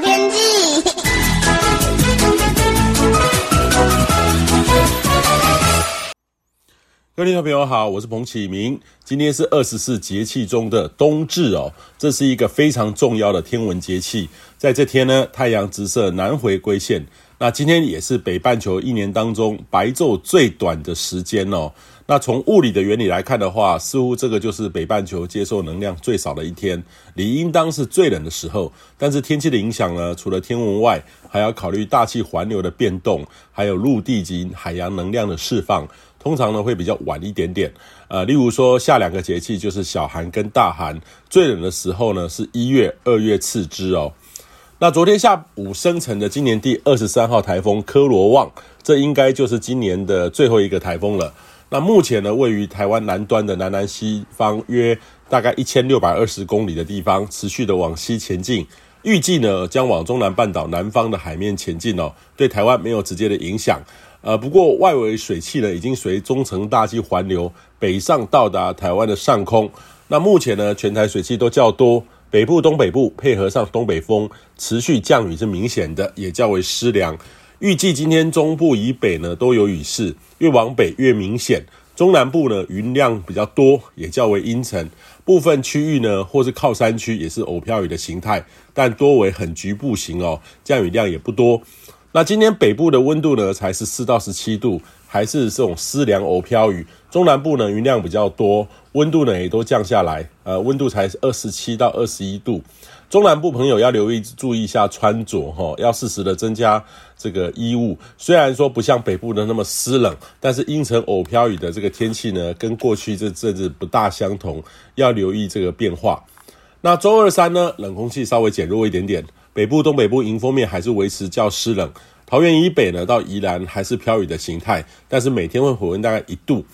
天气。各位听众朋友好，我是彭启明。今天是二十四节气中的冬至哦，这是一个非常重要的天文节气。在这天呢，太阳直射南回归线。那今天也是北半球一年当中白昼最短的时间哦。那从物理的原理来看的话，似乎这个就是北半球接受能量最少的一天，理应当是最冷的时候。但是天气的影响呢，除了天文外，还要考虑大气环流的变动，还有陆地及海洋能量的释放。通常呢会比较晚一点点，呃，例如说下两个节气就是小寒跟大寒，最冷的时候呢是一月、二月次之哦。那昨天下午生成的今年第二十三号台风科罗旺，这应该就是今年的最后一个台风了。那目前呢位于台湾南端的南南西方约大概一千六百二十公里的地方，持续的往西前进，预计呢将往中南半岛南方的海面前进哦，对台湾没有直接的影响。呃，不过外围水汽呢，已经随中层大气环流北上到达台湾的上空。那目前呢，全台水汽都较多，北部、东北部配合上东北风，持续降雨是明显的，也较为湿凉。预计今天中部以北呢都有雨势，越往北越明显。中南部呢云量比较多，也较为阴沉。部分区域呢或是靠山区也是偶飘雨的形态，但多为很局部型哦，降雨量也不多。那今天北部的温度呢，才是四到十七度，还是这种湿凉偶飘雨。中南部呢，云量比较多，温度呢也都降下来，呃，温度才是二十七到二十一度。中南部朋友要留意注意一下穿着哈，要适时的增加这个衣物。虽然说不像北部的那么湿冷，但是阴沉偶飘雨的这个天气呢，跟过去这阵子不大相同，要留意这个变化。那周二三呢，冷空气稍微减弱一点点。北部、东北部迎风面还是维持较湿冷，桃园以北呢到宜兰还是飘雨的形态，但是每天会回温大概一度。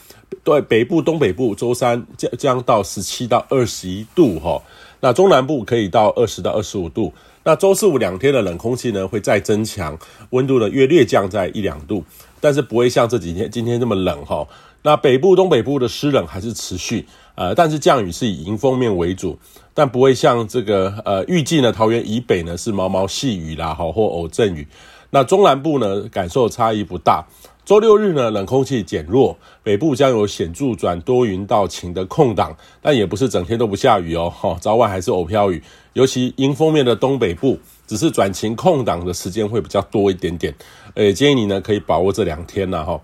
对，北部、东北部周三将将到十七到二十一度哈，那中南部可以到二十到二十五度。那周四五两天的冷空气呢会再增强，温度呢约略降在一两度，但是不会像这几天今天这么冷哈。那北部、东北部的湿冷还是持续，呃，但是降雨是以迎风面为主，但不会像这个呃预计呢，桃园以北呢是毛毛细雨啦，好或偶阵雨。那中南部呢感受差异不大。周六日呢冷空气减弱，北部将有显著转多云到晴的空档，但也不是整天都不下雨哦，哈，早晚还是偶飘雨，尤其迎风面的东北部，只是转晴空档的时间会比较多一点点，呃，建议你呢可以把握这两天呐，哈。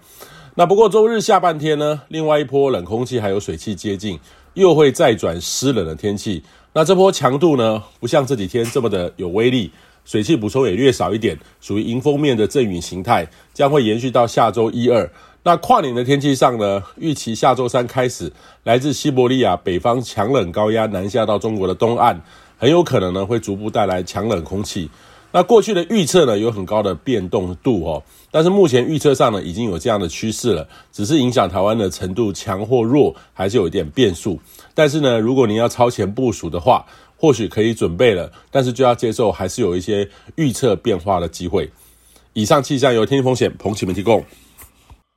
那不过周日下半天呢，另外一波冷空气还有水汽接近，又会再转湿冷的天气。那这波强度呢，不像这几天这么的有威力，水汽补充也略少一点，属于迎风面的阵雨形态，将会延续到下周一二。那跨年的天气上呢，预期下周三开始，来自西伯利亚北方强冷高压南下到中国的东岸，很有可能呢会逐步带来强冷空气。那过去的预测呢，有很高的变动度哦，但是目前预测上呢，已经有这样的趋势了，只是影响台湾的程度强或弱，还是有一点变数。但是呢，如果您要超前部署的话，或许可以准备了，但是就要接受还是有一些预测变化的机会。以上气象由天气风险彭启明提供。